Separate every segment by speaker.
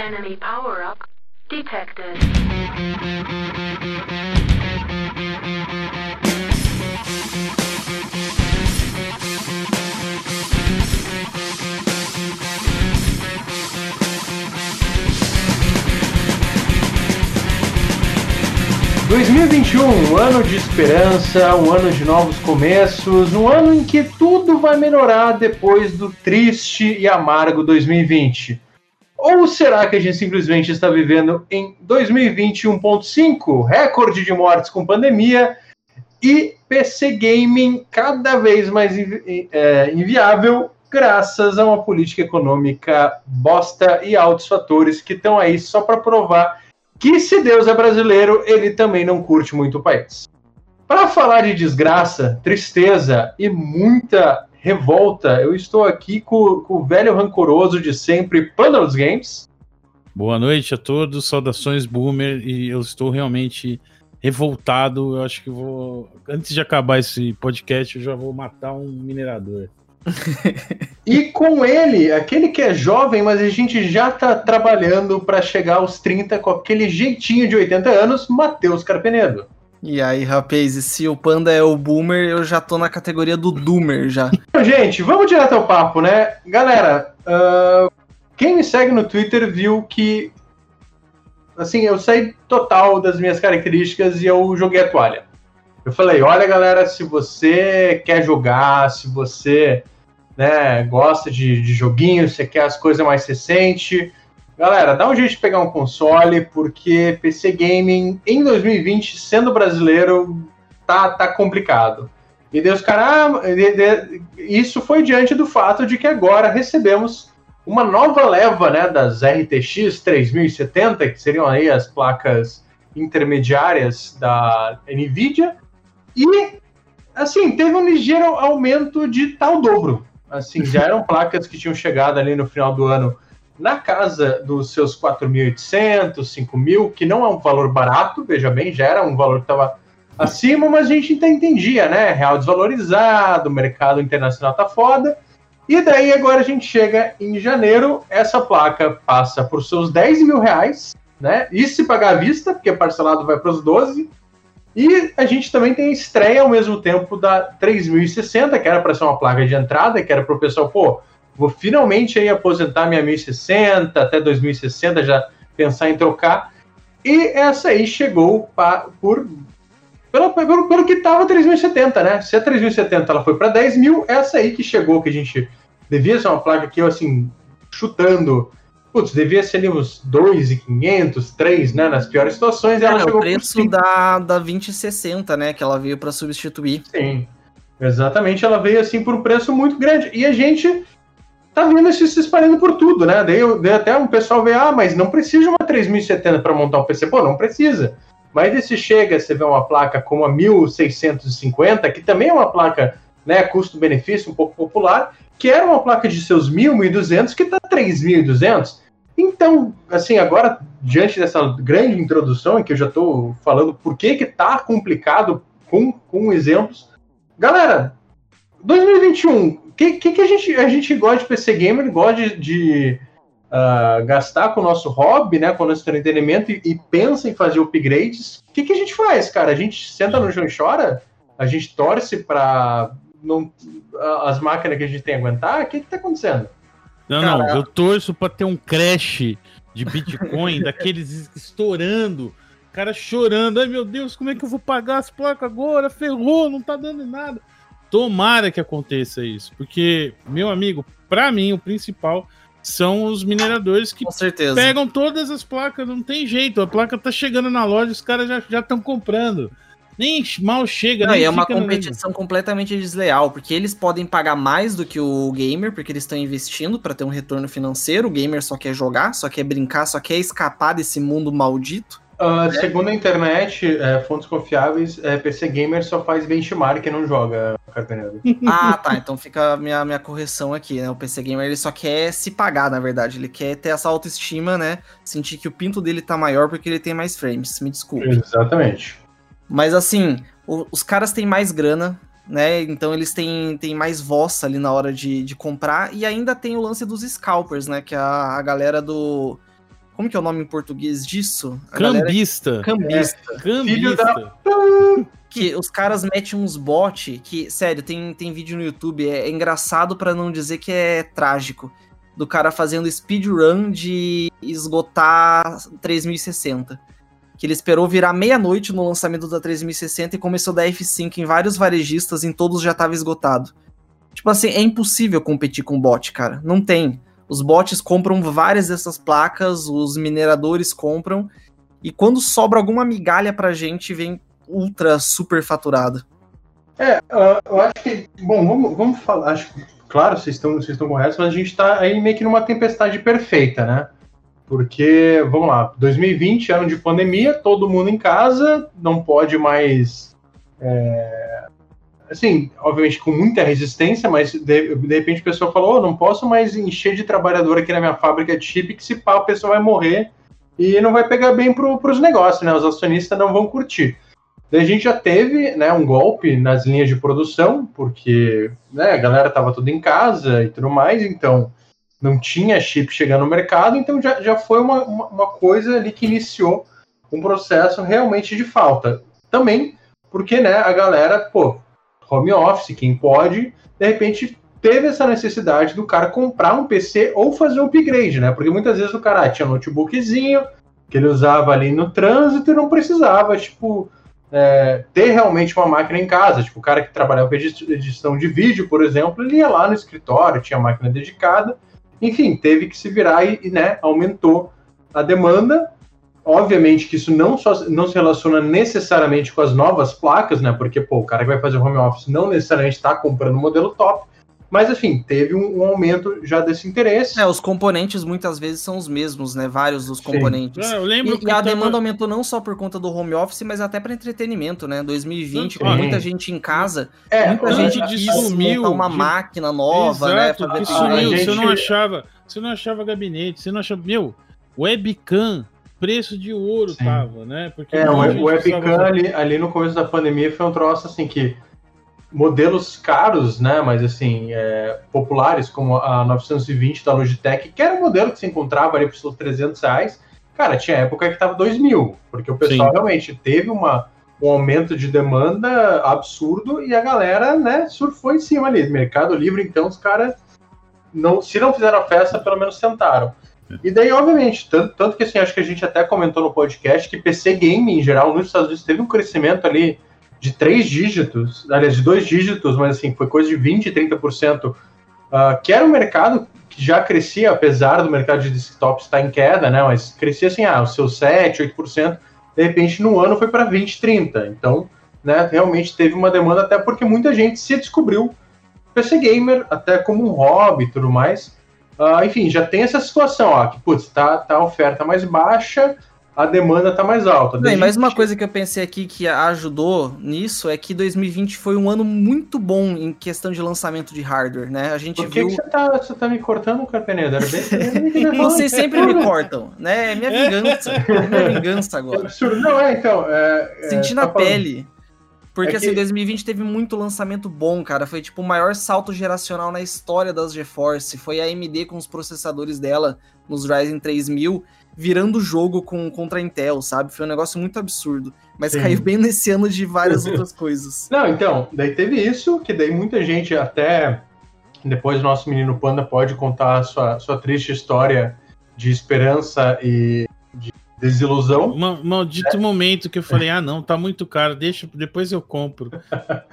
Speaker 1: Enemy power-up detected.
Speaker 2: ...2021, um ano de esperança, um ano de novos começos, um ano em que tudo vai melhorar depois do triste e amargo 2020. Ou será que a gente simplesmente está vivendo em 2021.5, recorde de mortes com pandemia e PC gaming cada vez mais invi é, inviável graças a uma política econômica bosta e altos fatores que estão aí só para provar que se Deus é brasileiro, ele também não curte muito o país. Para falar de desgraça, tristeza e muita revolta. Eu estou aqui com, com o velho rancoroso de sempre, Panda dos Games.
Speaker 3: Boa noite a todos, saudações Boomer, e eu estou realmente revoltado. Eu acho que vou. Antes de acabar esse podcast, eu já vou matar um minerador.
Speaker 2: e com ele, aquele que é jovem, mas a gente já está trabalhando para chegar aos 30 com aquele jeitinho de 80 anos, Matheus Carpenedo.
Speaker 4: E aí, rapaz, e se o Panda é o Boomer, eu já tô na categoria do Doomer já.
Speaker 2: Gente, vamos direto ao papo, né? Galera, uh, quem me segue no Twitter viu que, assim, eu saí total das minhas características e eu joguei a toalha. Eu falei, olha, galera, se você quer jogar, se você né, gosta de, de joguinhos, você quer as coisas mais recentes, Galera, dá um jeito de pegar um console, porque PC Gaming em 2020, sendo brasileiro, tá, tá complicado. E Deus, cara, isso foi diante do fato de que agora recebemos uma nova leva né, das RTX 3070, que seriam aí as placas intermediárias da Nvidia, e assim, teve um ligeiro aumento de tal dobro. Assim, já eram placas que tinham chegado ali no final do ano na casa dos seus 4.800, 5.000, que não é um valor barato, veja bem, já era um valor que estava acima, mas a gente entendia, né? Real desvalorizado, o mercado internacional tá foda. E daí agora a gente chega em janeiro, essa placa passa por seus 10 mil reais, né? E se pagar à vista, porque parcelado vai para os 12. E a gente também tem a estreia ao mesmo tempo da 3060, que era para ser uma placa de entrada, que era para o pessoal, pô, vou finalmente aí aposentar minha 1060, até 2060 já pensar em trocar. E essa aí chegou pra, por pelo, pelo, pelo que estava 3070, né? Se a 3070 ela foi para 10 mil, essa aí que chegou, que a gente devia ser uma placa que eu, assim, chutando, putz, devia ser ali uns 2,500, 3, né? Nas piores situações. Ela
Speaker 4: é,
Speaker 2: chegou
Speaker 4: o preço da, da 2060, né? Que ela veio para substituir.
Speaker 2: Sim, exatamente. Ela veio, assim, por um preço muito grande. E a gente tá vendo isso se espalhando por tudo, né? Daí, daí até um pessoal vê, ah, mas não precisa de uma 3070 para montar um PC. Pô, não precisa. Mas se chega, você vê uma placa como a 1650, que também é uma placa, né, custo-benefício um pouco popular, que era uma placa de seus 1000, 1200, que tá 3200. Então, assim, agora, diante dessa grande introdução, em que eu já estou falando por que que tá complicado com, com exemplos, galera, 2021, que, que, que a, gente, a gente gosta de PC Gamer, gosta de, de uh, gastar com o nosso hobby, né, com o nosso entretenimento e, e pensa em fazer upgrades. O que, que a gente faz, cara? A gente senta no chão e chora? A gente torce para não, as máquinas que a gente tem aguentar? O que está acontecendo?
Speaker 3: Não, cara, não, eu torço para ter um crash de Bitcoin, daqueles estourando, cara chorando. Ai meu Deus, como é que eu vou pagar as placas agora? Ferrou, não tá dando nada. Tomara que aconteça isso, porque, meu amigo, para mim o principal são os mineradores que pegam todas as placas, não tem jeito. A placa tá chegando na loja, os caras já estão comprando. Nem mal chega,
Speaker 4: não, nem é uma competição completamente desleal, porque eles podem pagar mais do que o gamer, porque eles estão investindo para ter um retorno financeiro. O gamer só quer jogar, só quer brincar, só quer escapar desse mundo maldito.
Speaker 2: Uh, segundo a internet, é, fontes confiáveis, é, PC Gamer só faz benchmark e não joga.
Speaker 4: Ah, tá. Então fica a minha, minha correção aqui, né? O PC Gamer ele só quer se pagar, na verdade. Ele quer ter essa autoestima, né? Sentir que o pinto dele tá maior porque ele tem mais frames. Me desculpe.
Speaker 2: Exatamente.
Speaker 4: Mas assim, o, os caras têm mais grana, né? Então eles têm, têm mais voz ali na hora de, de comprar. E ainda tem o lance dos scalpers, né? Que é a, a galera do Como que é o nome em português disso? A galera-
Speaker 3: Cambista.
Speaker 4: Cambista.
Speaker 2: Filho da-
Speaker 3: Cambista.
Speaker 4: Que os caras metem uns bot que, sério, tem, tem vídeo no YouTube, é, é engraçado pra não dizer que é trágico. Do cara fazendo speedrun de esgotar 3060. Que ele esperou virar meia-noite no lançamento da 3060 e começou da F5 em vários varejistas, em todos já tava esgotado. Tipo assim, é impossível competir com bot, cara. Não tem. Os bots compram várias dessas placas, os mineradores compram, e quando sobra alguma migalha pra gente, vem ultra super faturado.
Speaker 2: É, ah, eu acho que. Bom, vamos, vamos falar. Acho, claro, vocês estão, vocês estão corretos, mas a gente está aí meio que numa tempestade perfeita, né? Porque, vamos lá, 2020, ano de pandemia, todo mundo em casa, não pode mais. é, assim, obviamente com muita resistência, mas de, de repente a pessoa falou: oh, não posso mais encher de trabalhador aqui na minha fábrica de chip, que se pá, a pessoa vai morrer e não vai pegar bem para os negócios, né? Os acionistas não vão curtir. Daí a gente já teve né, um golpe nas linhas de produção, porque né, a galera estava tudo em casa e tudo mais, então não tinha chip chegando no mercado, então já, já foi uma, uma, uma coisa ali que iniciou um processo realmente de falta. Também porque né, a galera, pô, home office, quem pode, de repente teve essa necessidade do cara comprar um PC ou fazer um upgrade, né? Porque muitas vezes o cara ah, tinha um notebookzinho que ele usava ali no trânsito e não precisava, tipo, é, ter realmente uma máquina em casa. Tipo, o cara que trabalhava com edição de vídeo, por exemplo, ele ia lá no escritório, tinha máquina dedicada. Enfim, teve que se virar e, e né, aumentou a demanda. Obviamente que isso não, só, não se relaciona necessariamente com as novas placas, né? Porque, pô, o cara que vai fazer home office não necessariamente está comprando o modelo top. Mas, enfim, teve um, um, aumento já desse interesse.
Speaker 4: É, os componentes muitas vezes são os mesmos, né? Vários dos componentes.
Speaker 3: É, eu lembro
Speaker 4: e,
Speaker 3: que
Speaker 4: e a
Speaker 3: tava-
Speaker 4: demanda aumentou não só por conta do home office, mas até para entretenimento, né? 2020, com
Speaker 3: Sim.
Speaker 4: muita gente em casa,
Speaker 2: É,
Speaker 4: muita gente
Speaker 3: de
Speaker 4: quis
Speaker 3: sumiu,
Speaker 4: montar uma
Speaker 3: de-
Speaker 4: máquina nova, né?
Speaker 3: Exato,
Speaker 4: fazer
Speaker 3: que sumiu, você não
Speaker 2: gente-
Speaker 3: achava, você não achava gabinete, você não achava, meu, webcam, preço de ouro
Speaker 2: Sim.
Speaker 3: tava, né? Porque
Speaker 2: É, o, o webcam
Speaker 3: precisava-
Speaker 2: ali, ali no começo da pandemia foi um troço assim que modelos caros, né, mas assim, é, populares, como a 920 da Logitech, que era um modelo que se encontrava ali por seus 300 reais, cara, tinha época que tava 2 mil, porque o pessoal
Speaker 3: Sim.
Speaker 2: realmente teve uma, um aumento de demanda absurdo e a galera, né, surfou em cima ali. Mercado Livre, então, os caras, não, se não fizeram a festa, pelo menos tentaram. E daí, obviamente, tanto, tanto que assim, acho que a gente até comentou no podcast que PC Game, em geral, nos Estados Unidos, teve um crescimento ali de três dígitos, aliás, de dois dígitos, mas assim, foi coisa de 20%, 30%, uh, que era um mercado que já crescia, apesar do mercado de desktop estar em queda, né? Mas crescia assim, ah, os seus 7%, 8%, de repente no ano foi para 20%, 30%. Então, né, realmente teve uma demanda, até porque muita gente se descobriu PC Gamer, até como um hobby e tudo mais. Uh, enfim, já tem essa situação, ó, que, putz, tá, tá a oferta mais baixa, a demanda tá mais alta.
Speaker 4: E mais uma coisa que eu pensei aqui que ajudou nisso é que 2020 foi um ano muito bom em questão de lançamento de hardware, né? A gente
Speaker 2: Por que,
Speaker 4: viu.
Speaker 2: que você, tá, você tá me cortando, Carpenedo? Era bem...
Speaker 4: Vocês sempre me cortam, né? É minha vingança. É minha vingança
Speaker 2: É
Speaker 4: agora.
Speaker 2: absurdo. Não, é, então. É, é,
Speaker 4: Senti
Speaker 2: tá
Speaker 4: na
Speaker 2: falando-
Speaker 4: pele. Porque
Speaker 2: É
Speaker 4: assim,
Speaker 2: que-
Speaker 4: 2020 teve muito lançamento bom, cara. Foi tipo o maior salto geracional na história das GeForce. Foi a AMD com os processadores dela nos Ryzen 3000 virando jogo com, contra a Intel, sabe? Foi um negócio muito absurdo. Mas
Speaker 2: Sim.
Speaker 4: caiu bem nesse ano de várias outras coisas.
Speaker 2: Não, então, daí teve isso, que daí muita gente até. Depois o nosso menino Panda pode contar a sua, sua triste história de esperança e de desilusão.
Speaker 3: Ma- maldito momento que eu falei, ah não, tá muito caro, deixa, depois eu compro.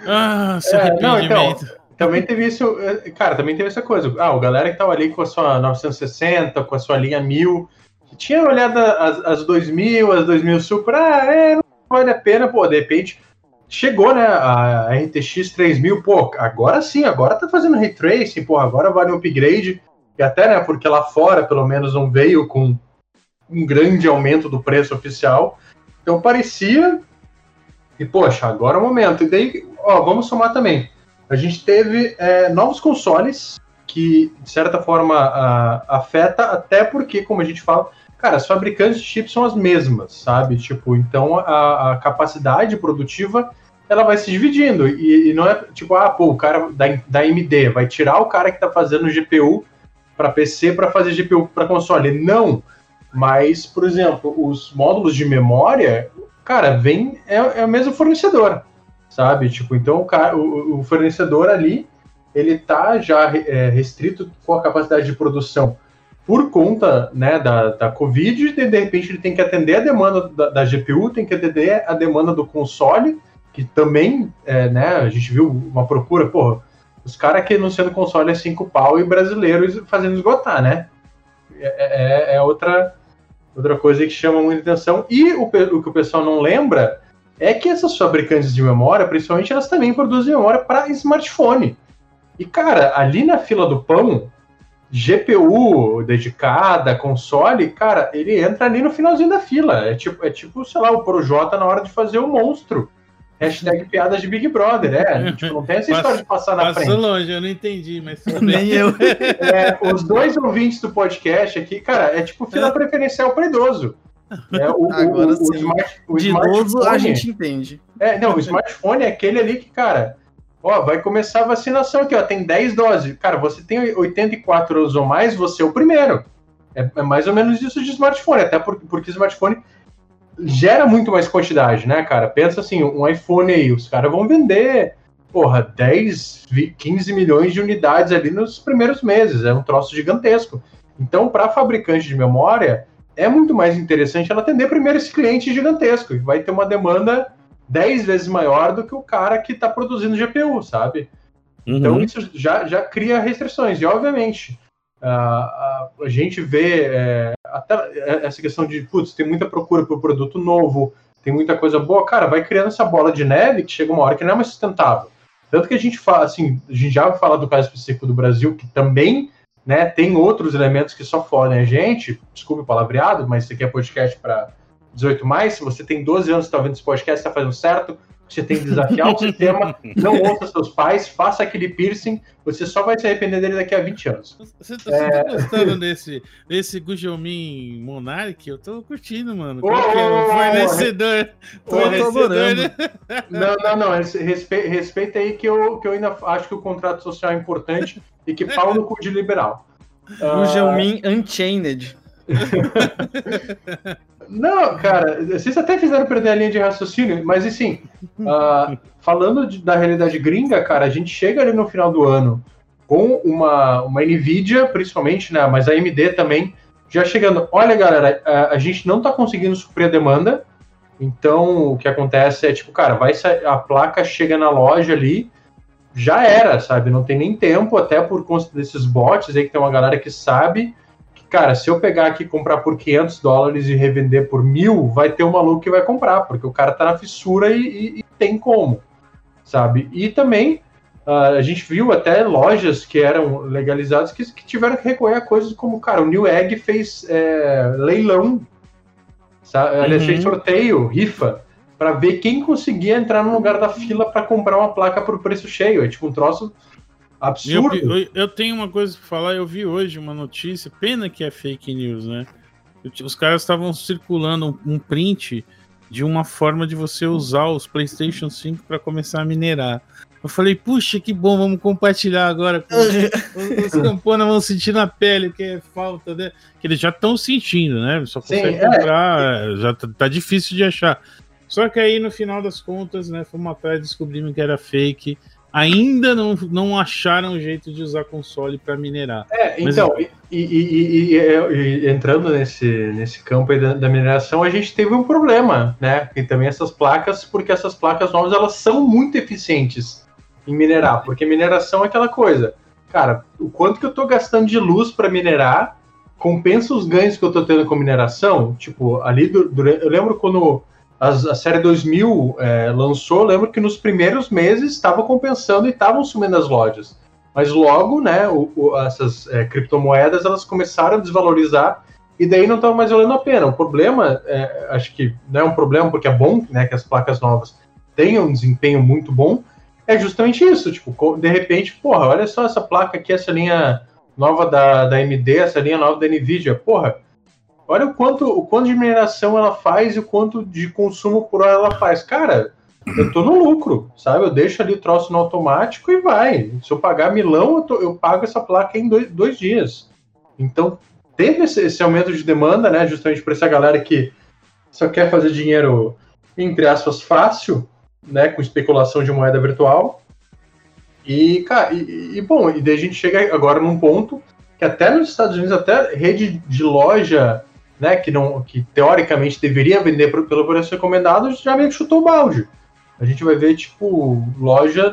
Speaker 3: Ah, esse
Speaker 2: É, não,
Speaker 3: arrependimento.
Speaker 2: Também teve isso, eh, cara, também teve essa coisa. Ah, o galera que tava ali com a sua 960, com a sua linha 1000, que tinha olhado as, as 2000, as 2000 Super, ah, é, não vale a pena, pô, de repente chegou, né, a RTX 3000, pô, agora sim, agora tá fazendo ray tracing, pô, agora vale um upgrade, e até, né, porque lá fora, pelo menos, não veio com um grande aumento do preço oficial, então parecia, e poxa, agora é o momento, e daí, ó, vamos somar também, a gente teve é, novos consoles que, de certa forma, a- afeta, até porque, como a gente fala, cara, as fabricantes de chips são as mesmas, sabe? Tipo, então a, a capacidade produtiva ela vai se dividindo. E, e não é tipo, ah, pô, o cara da, da AMD vai tirar o cara que tá fazendo GPU para PC para fazer GPU para console. Não! Mas, por exemplo, os módulos de memória, cara, vem é, é o mesmo fornecedor, sabe? Tipo, então o, o fornecedor ali ele tá já é, restrito com a capacidade de produção por conta né, da, da Covid, e de repente ele tem que atender a demanda da, da GPU, tem que atender a demanda do console, que também, é, né, a gente viu uma procura, porra, os caras que anunciando console é cinco pau e brasileiros fazendo esgotar, né? É, é, é, outra, outra coisa que chama muita atenção. E o, o que o pessoal não lembra é que essas fabricantes de memória, principalmente, elas também produzem memória para smartphone. E, cara, ali na fila do pão, GPU dedicada, console, cara, ele entra ali no finalzinho da fila. É tipo, é tipo sei lá, o Projota na hora de fazer o monstro. Hashtag piadas de Big Brother, é. Tipo, não tem essa história de passar na
Speaker 3: Passou
Speaker 2: frente.
Speaker 3: longe, eu não entendi, mas
Speaker 4: Nem eu.
Speaker 2: É, os dois ouvintes do podcast aqui, cara, é tipo fila preferencial para idoso. É, o, o-
Speaker 4: Agora
Speaker 2: o, o
Speaker 4: sim.
Speaker 2: smart- o
Speaker 4: De idoso a gente entende.
Speaker 2: É, não, o smartphone é aquele ali que, cara, ó, vai começar a vacinação aqui, ó, tem 10 doses. Cara, você tem 84 anos ou mais, você é o primeiro. É, é mais ou menos isso de smartphone, até porque, porque smartphone gera muito mais quantidade, né, cara? Pensa assim, um iPhone aí, os caras vão vender, porra, 10, vi- 15 milhões de unidades ali nos primeiros meses, é um troço gigantesco. Então, para fabricante de memória, é muito mais interessante ela atender primeiro esse cliente gigantesco, que vai ter uma demanda 10 vezes maior do que o cara que está produzindo GPU, sabe? Então
Speaker 3: Uhum.
Speaker 2: isso já, já cria restrições. E obviamente a, a, a gente vê é, até essa questão de putz, tem muita procura por produto novo, tem muita coisa boa, cara, vai criando essa bola de neve que chega uma hora que não é mais sustentável. Tanto que a gente fala, assim, a gente já fala do caso específico do Brasil, que também né, tem outros elementos que só fodem a gente. Desculpe o palavreado, mas isso aqui é podcast para 18 mais. Se você tem 12 anos e está vendo esse podcast, está fazendo certo. Você tem que desafiar o sistema, não ouça seus pais, faça aquele piercing, você só vai se arrepender dele daqui a 20 anos.
Speaker 3: Você, você tá gostando desse, desse Gujomin Monarch? Eu tô curtindo, mano.
Speaker 2: Ô,
Speaker 3: é?
Speaker 2: ô,
Speaker 3: O
Speaker 2: ô,
Speaker 3: fornecedor.
Speaker 2: ô,
Speaker 3: fornecedor, né?
Speaker 2: Não, não, não. Respeita, respeita aí que eu, que eu ainda acho que o contrato social é importante e que pau no cu de liberal. Ah,
Speaker 4: Geomin Unchained.
Speaker 2: Não, cara, vocês até fizeram perder a linha de raciocínio, mas assim, ah, falando de- da realidade gringa, cara, a gente chega ali no final do ano com uma, uma Nvidia, principalmente, né, mas a AMD também, já chegando. Olha, galera, a, a gente não tá conseguindo suprir a demanda, então o que acontece é tipo, cara, vai a placa chega na loja ali, já era, sabe? Não tem nem tempo, até por conta desses bots aí que tem uma galera que sabe cara, se eu pegar aqui e comprar por 500 dólares e revender por mil, vai ter um maluco que vai comprar, porque o cara tá na fissura e, e- e tem como, sabe? E também ah, a gente viu até lojas que eram legalizadas que, que tiveram que recorrer a coisas como, cara, o New Egg fez é, leilão, sabe? Aliás,
Speaker 3: Uhum.
Speaker 2: fez sorteio, rifa, para ver quem conseguia entrar no lugar da fila para comprar uma placa por preço cheio. É tipo um troço
Speaker 3: E Eu,
Speaker 2: absurdo.
Speaker 3: eu, eu tenho uma coisa pra falar, eu vi hoje uma notícia, pena que é fake news, né? Os caras estavam circulando um, um print de uma forma de você usar os PlayStation 5 para começar a minerar. Eu falei, puxa, que bom, vamos compartilhar agora. Com os, os camponas vão sentir na pele que é falta, né? Que eles já estão sentindo, né? Só
Speaker 2: Sim,
Speaker 3: consegue
Speaker 2: é.
Speaker 3: comprar, já tá, tá difícil de achar. Só que aí, no final das contas, né, fomos atrás descobrimos que era fake. Ainda não, não acharam um jeito de usar console para minerar.
Speaker 2: É,
Speaker 3: Mas-
Speaker 2: então, e, e- e- e- entrando nesse, nesse campo aí da, da mineração, a gente teve um problema, né? E também essas placas, porque essas placas novas elas são muito eficientes em minerar, porque mineração é aquela coisa, cara, o quanto que eu tô gastando de luz para minerar compensa os ganhos que eu tô tendo com mineração? Tipo, ali durante, eu lembro quando a, série 2000 é, lançou, lembro que nos primeiros meses estava compensando e estavam sumindo as lojas. Mas logo, né, o- o- essas é, criptomoedas elas começaram a desvalorizar e daí não estava mais valendo a pena. O problema, é, acho que não é um problema porque é bom, né, que as placas novas tenham um desempenho muito bom, é justamente isso. Tipo, de repente, porra, olha só essa placa aqui, essa linha nova da, da AMD, essa linha nova da Nvidia, porra. Olha o quanto, o quanto de mineração ela faz e o quanto de consumo por hora ela faz. Cara, eu tô no lucro, sabe? Eu deixo ali o troço no automático e vai. Se eu pagar milão, eu, tô- eu pago essa placa em dois, dois dias. Então, teve esse, esse aumento de demanda, né? Justamente para essa galera que só quer fazer dinheiro, entre aspas, fácil, né? Com especulação de moeda virtual. E, cara, e, e, bom, e daí a gente chega agora num ponto que até nos Estados Unidos, até rede de loja, né, que não, que teoricamente deveria vender pelo preço recomendado, já meio que chutou o balde. A gente vai ver, tipo, loja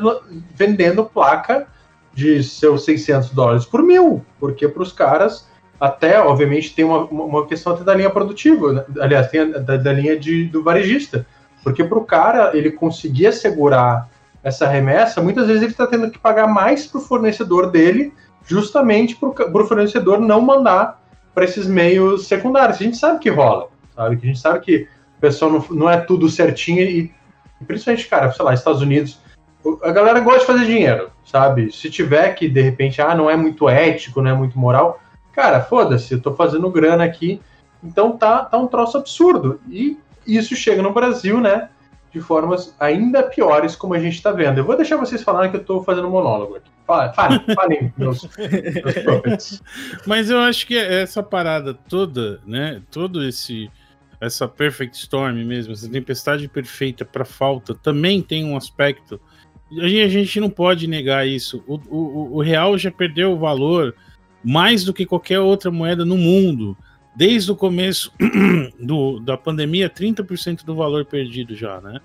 Speaker 2: vendendo placa de seus 600 dólares por mil, porque para os caras, até, obviamente, tem uma, uma questão até da linha produtiva, né? aliás, tem a, da, da linha de, do varejista, porque para o cara, ele conseguir assegurar essa remessa, muitas vezes ele está tendo que pagar mais para o fornecedor dele, justamente para o fornecedor não mandar para esses meios secundários. A gente sabe que rola, sabe? Que a gente sabe que o pessoal não, não é tudo certinho e, principalmente, cara, sei lá, Estados Unidos, a galera gosta de fazer dinheiro, sabe? Se tiver que, de repente, ah, não é muito ético, não é muito moral, cara, foda-se, eu tô fazendo grana aqui, então tá, tá um troço absurdo. E isso chega no Brasil, né? De formas ainda piores, como a gente tá vendo. Eu vou deixar vocês falarem que eu tô fazendo monólogo aqui.
Speaker 3: Mas eu acho que essa parada toda, né? Todo esse essa perfect storm mesmo, essa tempestade perfeita para falta, também tem um aspecto. A gente não pode negar isso. O, o, o real já perdeu o valor mais do que qualquer outra moeda no mundo. Desde o começo do, da pandemia, 30% do valor perdido já, né?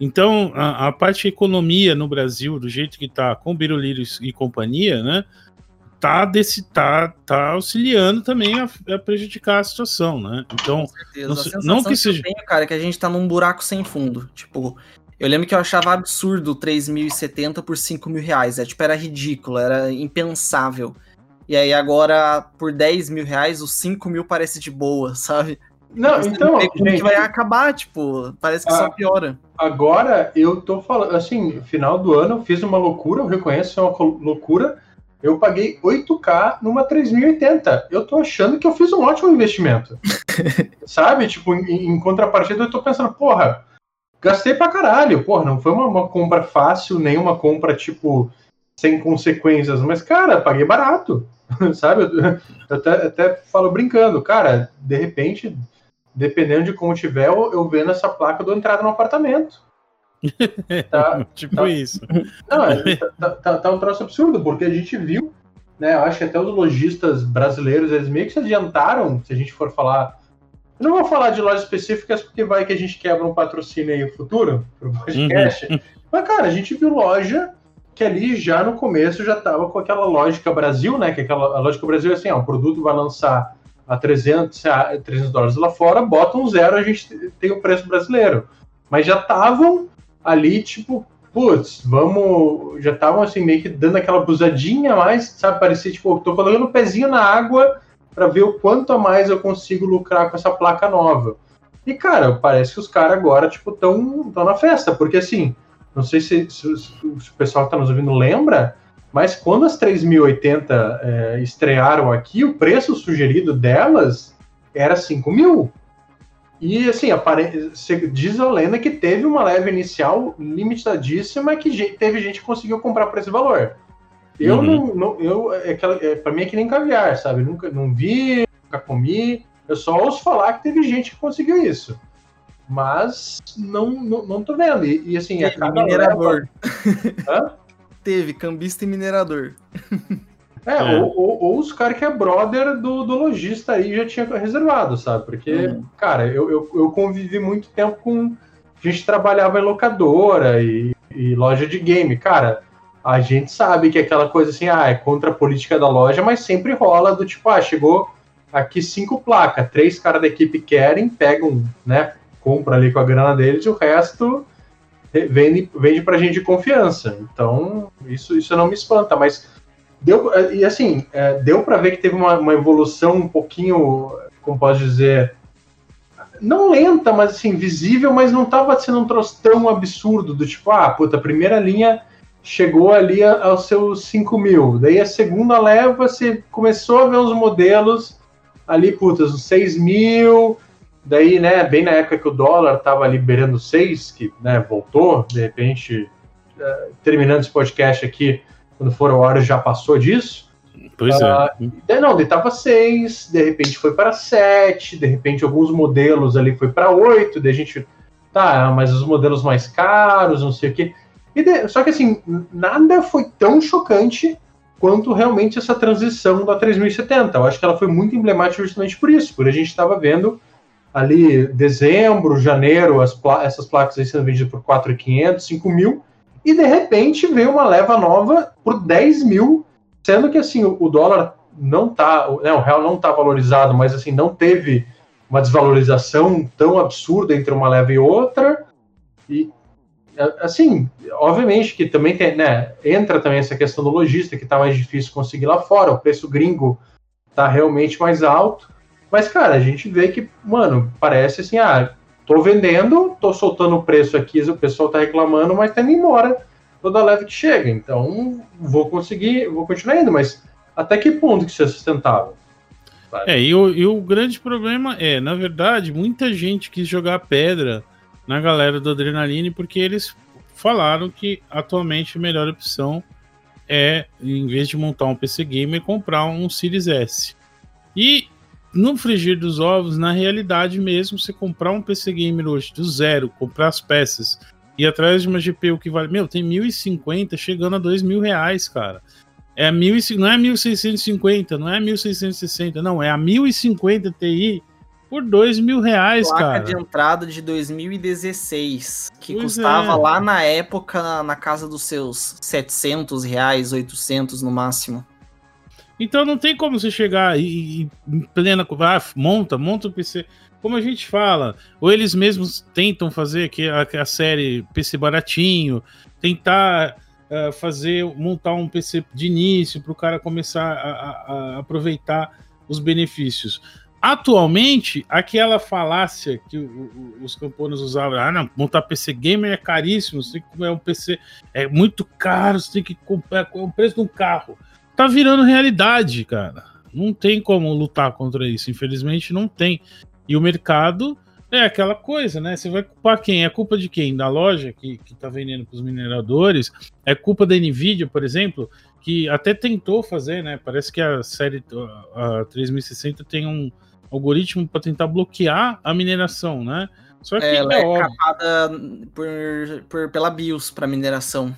Speaker 3: Então, a, a, parte economia no Brasil, do jeito que está com Biruliro e companhia, né? Tá, desse, tá, tá auxiliando também a, a prejudicar a situação, né? Então,
Speaker 4: não, não que seja. Que eu tenho, cara, é que a gente tá num buraco sem fundo. Tipo, eu lembro que eu achava absurdo 3.070 por 5 mil reais. É, tipo, era ridículo, era impensável. E aí agora, por 10 mil reais, os 5 mil parece de boa, sabe?
Speaker 2: Não, Você então. Não
Speaker 4: gente, que vai acabar, tipo, parece que a, só piora.
Speaker 2: Agora eu tô falando, assim, final do ano eu fiz uma loucura, eu reconheço, é uma loucura. Eu paguei 8K numa 3080. Eu tô achando que eu fiz um ótimo investimento. Sabe? Tipo, em, em, contrapartida, eu tô pensando, porra, gastei pra caralho. Porra, não foi uma, uma compra fácil, nem uma compra, tipo, sem consequências. Mas, cara, paguei barato. Sabe? Eu, eu até, até falo brincando, cara, de repente dependendo de como tiver, eu, eu vendo essa placa do entrada no apartamento.
Speaker 3: Tá, tipo tá, isso.
Speaker 2: Não, é, tá, tá, tá, um troço absurdo, porque a gente viu, né? Eu acho que até os lojistas brasileiros, eles meio que se adiantaram, se a gente for falar. Eu não vou falar de lojas específicas, porque vai que a gente quebra um patrocínio aí futuro pro podcast. Uhum. Mas, cara, a gente viu loja que ali já no começo já tava com aquela lógica Brasil, né? Que aquela a lógica Brasil é assim, ó, o produto vai lançar a 300, 300 dólares lá fora, bota um zero, a gente tem o preço brasileiro. Mas já estavam ali, tipo, putz, vamos. Já estavam assim, meio que dando aquela busadinha a mais, sabe? Parecia, tipo, tô colocando o pezinho na água para ver o quanto a mais eu consigo lucrar com essa placa nova. E, cara, parece que os caras agora, tipo, estão tão na festa, porque assim, não sei se, se, se o pessoal que tá nos ouvindo lembra, mas quando as 3080 é, estrearam aqui, o preço sugerido delas era 5 mil. E assim, apare... diz a lenda que teve uma leve inicial limitadíssima que teve gente que conseguiu comprar por esse valor. Eu uhum. não, não, eu é, é, para mim é que nem caviar, sabe? Nunca não vi, nunca comi. Eu só ouço falar que teve gente que conseguiu isso. Mas não, não, não tô vendo. E, e assim,
Speaker 4: é cada minerador. Hã? teve, cambista e minerador.
Speaker 2: É, é. Ou, ou, ou, os caras que é brother do, do lojista aí já tinha reservado, sabe? Porque, uhum. cara, eu, eu, eu, convivi muito tempo com. A gente trabalhava em locadora e, e, loja de game. Cara, a gente sabe que é aquela coisa assim, ah, é contra a política da loja, mas sempre rola do tipo, ah, chegou aqui cinco placas, três caras da equipe querem, pegam, né? Compra ali com a grana deles e o resto vende, vende para gente de confiança. Então, isso, isso não me espanta, mas deu, e assim, é, deu para ver que teve uma, uma, evolução um pouquinho, como posso dizer, não lenta, mas assim, visível, mas não estava sendo um troço tão absurdo, do tipo, ah, puta, a primeira linha chegou ali aos seus 5 mil, daí a segunda leva, você começou a ver uns modelos ali, putas, uns 6 mil, Daí, né, bem na época que o dólar estava liberando 6, que né, voltou, de repente, uh, terminando esse podcast aqui, quando for a hora já passou disso.
Speaker 3: Pois
Speaker 2: Ah,
Speaker 3: é.
Speaker 2: daí não, daí tava 6, de repente foi para 7, de repente alguns modelos ali foi para 8, daí a gente. Tá, mas os modelos mais caros, não sei o quê. E de- só que assim, nada foi tão chocante quanto realmente essa transição da 3070. Eu acho que ela foi muito emblemática justamente por isso, porque a gente estava vendo ali dezembro, janeiro, pla- essas placas aí sendo vendidas por 4.500, 5 mil, e de repente veio uma leva nova por 10 mil, sendo que assim, o, dólar não tá, o- né, o real não tá valorizado, mas assim, não teve uma desvalorização tão absurda entre uma leva e outra, e assim, obviamente que também tem, né, entra também essa questão do lojista, que tá mais difícil conseguir lá fora, o preço gringo tá realmente mais alto, mas, cara, a gente vê que, mano, parece assim, ah, tô vendendo, tô soltando o preço aqui, o pessoal tá reclamando, mas tá indo embora toda leve que chega. Então, vou conseguir, vou continuar indo, mas até que ponto que isso é sustentável?
Speaker 3: É, e o, e o grande problema é, na verdade, muita gente quis jogar pedra na galera do Adrenaline porque eles falaram que atualmente a melhor opção é, em vez de montar um PC Gamer, comprar um Series S. E no frigir dos ovos, na realidade mesmo, você comprar um PC Gamer hoje do zero, comprar as peças e atrás de uma GPU que vale, meu, tem 1.050 chegando a 2 mil reais, cara. É 1000, não é 1650, não é 1660, não, é a 1050 Ti por 2 mil reais,
Speaker 4: Placa
Speaker 3: cara.
Speaker 4: de entrada de 2016, que
Speaker 3: Pois
Speaker 4: custava
Speaker 3: é.
Speaker 4: lá na época na casa dos seus 700 reais, 800 no máximo.
Speaker 3: Então não tem como você chegar e, e em plena. Ah, monta, monta o PC. Como a gente fala, ou eles mesmos tentam fazer que a, a série PC baratinho, tentar ah, fazer, montar um PC de início para o cara começar a, a- a aproveitar os benefícios. Atualmente, aquela falácia que o- o- os camponeses usavam, ah, não, montar PC gamer é caríssimo, você tem que comprar um PC, é muito caro, você tem que comprar é o preço de um carro tá virando realidade, cara. Não tem como lutar contra isso, infelizmente não tem. E o mercado é aquela coisa, né? Você vai culpar quem? É culpa de quem? Da loja que, que tá vendendo para os mineradores? É culpa da Nvidia, por exemplo, que até tentou fazer, né? Parece que a série a, a 3060 tem um algoritmo para tentar bloquear a mineração, né? Só que
Speaker 4: Ela
Speaker 3: é,
Speaker 4: é capada por, por- pela BIOS para mineração.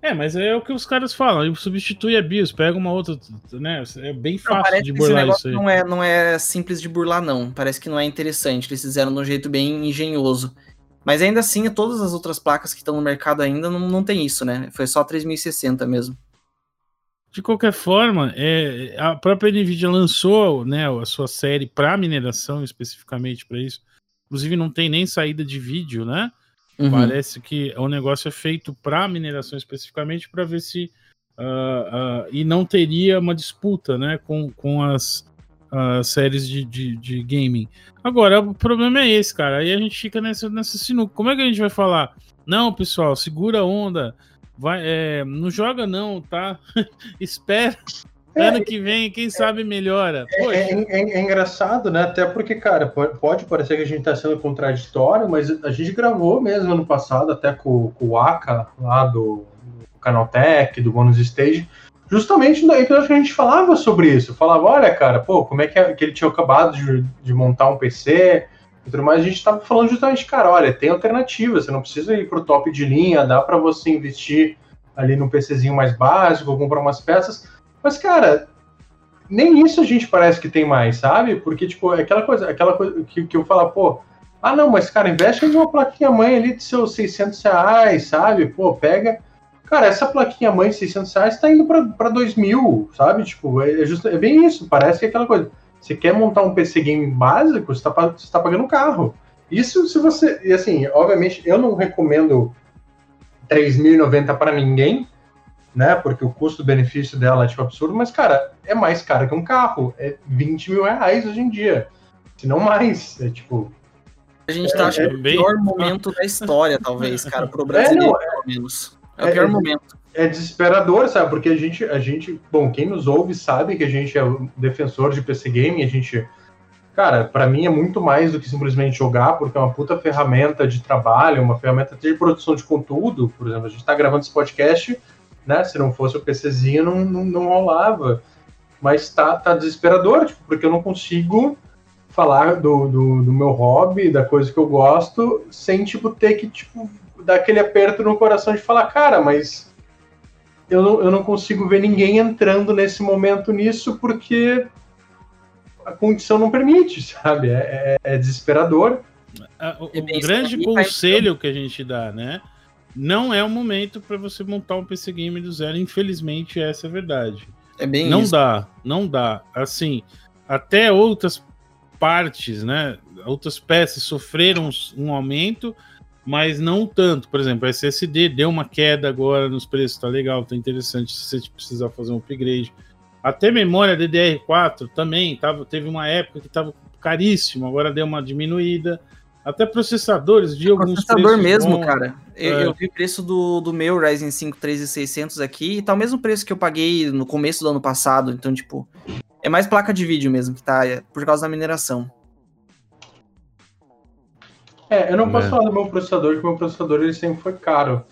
Speaker 3: É, mas é o que os caras falam, substitui a BIOS, pega uma outra, né? É bem
Speaker 4: Não,
Speaker 3: fácil
Speaker 4: parece
Speaker 3: de burlar
Speaker 4: negócio
Speaker 3: isso aí.
Speaker 4: não é, não é simples de burlar, não. Parece que não é interessante. Eles fizeram de um jeito bem engenhoso. Mas ainda assim, todas as outras placas que estão no mercado ainda não, não tem isso, né? Foi só 3060 mesmo.
Speaker 3: De qualquer forma, é, a própria Nvidia lançou né, a sua série para mineração, especificamente para isso. Inclusive, não tem nem saída de vídeo, né?
Speaker 4: Uhum.
Speaker 3: Parece que o negócio é feito para mineração especificamente para ver se. ah, ah, e não teria uma disputa né, com, com as, as séries de, de, de gaming. Agora, o problema é esse, cara. Aí a gente fica nessa, nessa sinuca. Como é que a gente vai falar? Não, pessoal, segura a onda. Vai, é, não joga, não, tá? Espera.
Speaker 2: É,
Speaker 3: ano que vem, quem sabe melhora.
Speaker 2: É, é- é- é engraçado, né? Até porque, cara, po- pode parecer que a gente tá sendo contraditório, mas a gente gravou mesmo ano passado, até com, com o Aka, lá do, do Canaltech, do Bonus Stage, justamente no episódio que a gente falava sobre isso. Falava, olha, cara, pô, como é que, é- que ele tinha acabado de, de montar um PC e tudo mais. A gente tava falando justamente, cara, olha, tem alternativa, você não precisa ir pro top de linha, dá para você investir ali num PCzinho mais básico, comprar umas peças. Mas, cara, nem isso a gente parece que tem mais, sabe? Porque, tipo, é aquela coisa, aquela coisa que, que eu falo, pô, ah, não, mas, cara, investe em uma plaquinha mãe ali de seus 600 reais, sabe? Pô, pega. Cara, essa plaquinha mãe de 600 reais tá indo pra 2 mil, sabe? Tipo, é, é, é bem isso, parece que é aquela coisa. Você quer montar um PC game básico, você tá, você tá pagando um carro. Isso se você. E assim, obviamente, eu não recomendo 3.090 para ninguém, né? Porque o custo-benefício dela é tipo absurdo, mas, cara, é mais caro que um carro. É 20 mil reais hoje em dia. Se não mais. É tipo.
Speaker 4: A gente tá, acho que,
Speaker 3: é
Speaker 4: no
Speaker 3: bem-
Speaker 4: pior momento da história, talvez, cara, pro brasileiro,
Speaker 2: não,
Speaker 4: pelo menos. É o
Speaker 2: é-
Speaker 4: pior
Speaker 2: é-
Speaker 4: momento.
Speaker 2: É desesperador, sabe? Porque a gente, a gente, bom, quem nos ouve sabe que a gente é um defensor de PC Game, a gente, cara, pra mim é muito mais do que simplesmente jogar, porque é uma puta ferramenta de trabalho, uma ferramenta de produção de conteúdo, por exemplo, a gente tá gravando esse podcast né? Se não fosse o PCzinho, não, não, não rolava. Mas tá, tá desesperador, tipo, porque eu não consigo falar do, do, do, meu hobby, da coisa que eu gosto, sem, tipo, ter que, tipo, dar aquele aperto no coração de falar, cara, mas eu não, eu não consigo ver ninguém entrando nesse momento nisso porque a condição não permite, sabe? É, é, é desesperador.
Speaker 3: O, o é grande conselho que a gente dá, né? Não é o momento para você montar um PC game do zero, infelizmente essa é a verdade.
Speaker 4: É bem
Speaker 3: não
Speaker 4: isso.
Speaker 3: dá, não dá. Assim, até outras partes, né? Outras peças sofreram um aumento, mas não tanto. Por exemplo, a SSD deu uma queda agora nos preços, tá legal, tá interessante se você precisar fazer um upgrade. Até memória DDR4 também tava, teve uma época que estava caríssimo, agora deu uma diminuída. Até processadores de alguns
Speaker 4: Processador mesmo, bons. cara. Eu, é. eu, vi o preço do, do meu Ryzen 5 3600 aqui e tá o mesmo preço que eu paguei no começo do ano passado. Então, tipo, é mais placa de vídeo mesmo que tá, é por causa da mineração.
Speaker 2: É, eu não posso é. falar do meu processador, porque o meu processador ele sempre foi caro.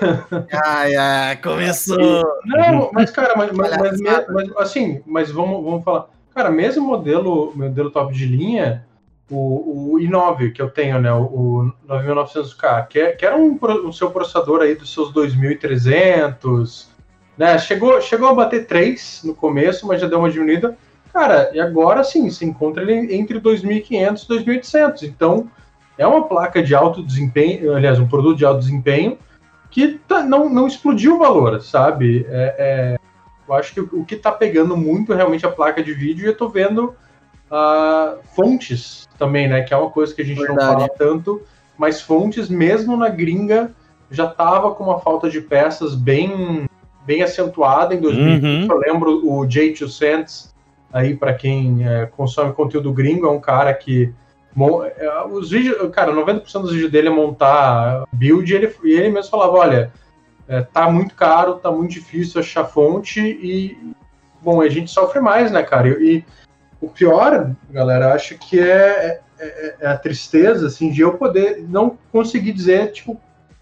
Speaker 4: ai, ai, começou!
Speaker 2: Não, mas cara, mas, mas, mas, mas, assim, mas vamos, vamos falar. Cara, mesmo modelo, modelo top de linha, o, o i9 que eu tenho, né, o, 9900K, que, é, que era um, seu processador aí dos seus 2300, né, chegou, chegou a bater 3 no começo, mas já deu uma diminuída. Cara, e agora sim, se encontra ele entre 2500 e 2800. Então, é uma placa de alto desempenho, aliás, um produto de alto desempenho que tá, não, não explodiu o valor, sabe? É, é, eu acho que o, o que está pegando muito realmente a placa de vídeo, e eu estou vendo uh, fontes também, né? Que é uma coisa que a gente Verdade. não fala tanto, mas fontes, mesmo na gringa, já tava com uma falta de peças bem, bem acentuada em 2020. Uhum. Eu lembro o J200, aí para quem é, consome conteúdo gringo, é um cara que é, os vídeos, cara, 90% dos vídeos dele é montar build e ele, e ele mesmo falava, olha, é, tá muito caro, tá muito difícil achar fonte e, bom, a gente sofre mais, né, cara? E, o pior, galera, acho que é, é, é, a tristeza, assim, de eu poder não conseguir dizer, tipo,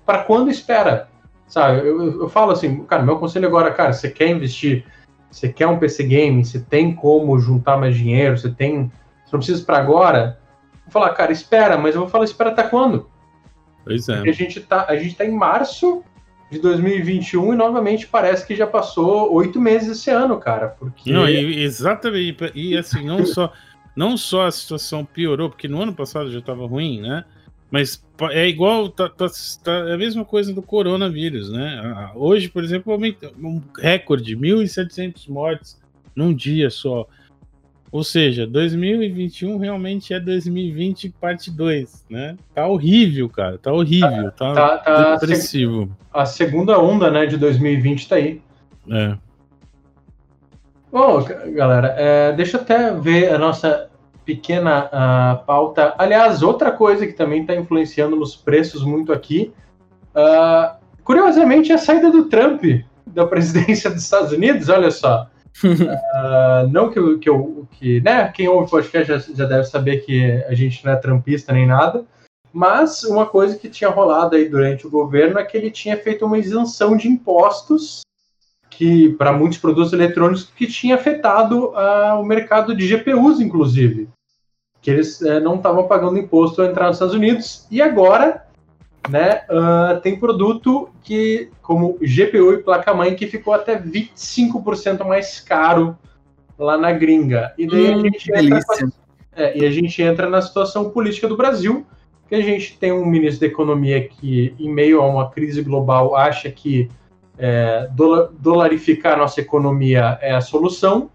Speaker 2: para quando espera, sabe? Eu, eu, eu, falo assim, cara, meu conselho agora, cara, você quer investir, você quer um PC game, você tem como juntar mais dinheiro, você tem, você não precisa para agora, vou falar, cara, espera, mas eu vou falar, espera até quando?
Speaker 3: Pois é.
Speaker 2: Porque a gente tá, a gente tá em março de 2021 e novamente parece que já passou oito meses esse ano, cara. Porque...
Speaker 3: Não, e, exatamente. E assim, não só, não só a situação piorou, porque no ano passado já estava ruim, né? Mas é igual, tá, tá, tá, é a mesma coisa do coronavírus, né? Hoje, por exemplo, um recorde, 1.700 mortes num dia só. Ou seja, 2021 realmente é 2020 parte 2, né? Tá horrível, cara. Tá horrível. Tá, tá, tá depressivo.
Speaker 2: A segunda onda, né, de 2020 tá aí.
Speaker 3: É.
Speaker 2: Bom, galera, é, deixa eu até ver a nossa pequena uh, pauta. Aliás, outra coisa que também está influenciando nos preços muito aqui, uh, curiosamente, é a saída do Trump da presidência dos Estados Unidos. Olha só, uh, não que eu, que eu que, né, quem ouve o podcast já, já deve saber que a gente não é trampista nem nada, mas uma coisa que tinha rolado aí durante o governo é que ele tinha feito uma isenção de impostos que para muitos produtos eletrônicos que tinha afetado uh, o mercado de GPUs, inclusive, que eles uh, não estavam pagando imposto ao entrar nos Estados Unidos e agora né? Uh, tem produto que, como GPU e placa-mãe, que ficou até 25% mais caro lá na gringa. E daí hum, a gente entra é, e a gente entra na situação política do Brasil, que a gente tem um ministro da Economia que, em meio a uma crise global, acha que é, dolarificar a nossa economia é a solução.